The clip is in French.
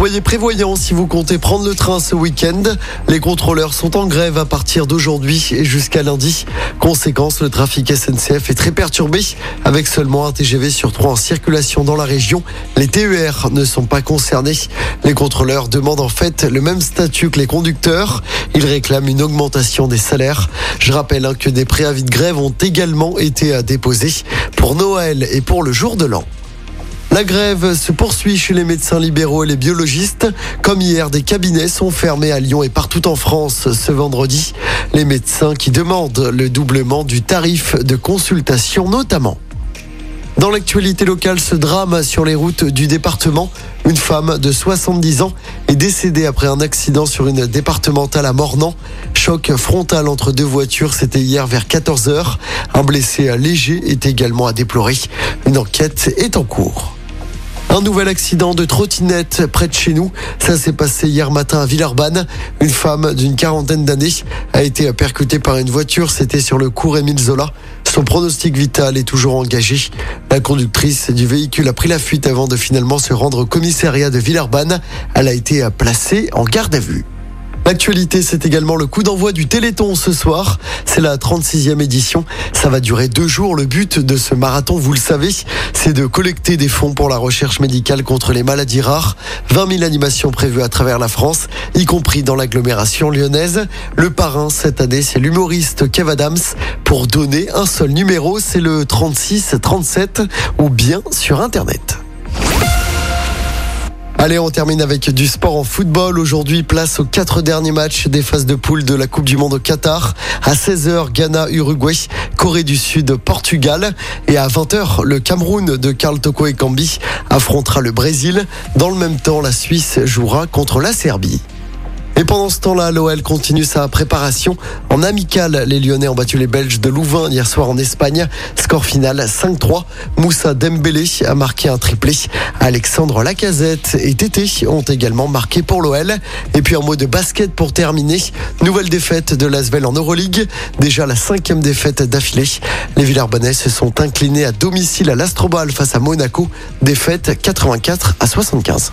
Soyez prévoyants si vous comptez prendre le train ce week-end. Les contrôleurs sont en grève à partir d'aujourd'hui et jusqu'à lundi. Conséquence, le trafic SNCF est très perturbé avec seulement un TGV sur trois en circulation dans la région. Les TER ne sont pas concernés. Les contrôleurs demandent en fait le même statut que les conducteurs. Ils réclament une augmentation des salaires. Je rappelle hein, que des préavis de grève ont également été déposés pour Noël et pour le jour de l'an. La grève se poursuit chez les médecins libéraux et les biologistes. Comme hier, des cabinets sont fermés à Lyon et partout en France ce vendredi. Les médecins qui demandent le doublement du tarif de consultation notamment. Dans l'actualité locale, ce drame sur les routes du département. Une femme de 70 ans est décédée après un accident sur une départementale à Mornan. Choc frontal entre deux voitures, c'était hier vers 14h. Un blessé léger est également à déplorer. Une enquête est en cours. Un nouvel accident de trottinette près de chez nous. Ça s'est passé hier matin à Villeurbanne. Une femme d'une quarantaine d'années a été percutée par une voiture. C'était sur le cours Émile Zola. Son pronostic vital est toujours engagé. La conductrice du véhicule a pris la fuite avant de finalement se rendre au commissariat de Villeurbanne. Elle a été placée en garde à vue. L'actualité, c'est également le coup d'envoi du Téléthon ce soir. C'est la 36e édition. Ça va durer deux jours. Le but de ce marathon, vous le savez, c'est de collecter des fonds pour la recherche médicale contre les maladies rares. 20 000 animations prévues à travers la France, y compris dans l'agglomération lyonnaise. Le parrain cette année, c'est l'humoriste Kev Adams. Pour donner un seul numéro, c'est le 36 37 ou bien sur Internet. Allez, on termine avec du sport en football. Aujourd'hui, place aux quatre derniers matchs des phases de poule de la Coupe du Monde au Qatar. À 16h, Ghana, Uruguay, Corée du Sud, Portugal. Et à 20h, le Cameroun de Karl Toko et Kambi affrontera le Brésil. Dans le même temps, la Suisse jouera contre la Serbie. Et pendant ce temps-là, l'OL continue sa préparation. En amical, les Lyonnais ont battu les Belges de Louvain hier soir en Espagne. Score final 5-3. Moussa Dembélé a marqué un triplé. Alexandre Lacazette et Tété ont également marqué pour l'OL. Et puis en mot de basket pour terminer, nouvelle défaite de l'Asvel en Euroleague. Déjà la cinquième défaite d'affilée. Les Villarbonnais se sont inclinés à domicile à l'Astrobal face à Monaco. Défaite 84 à 75.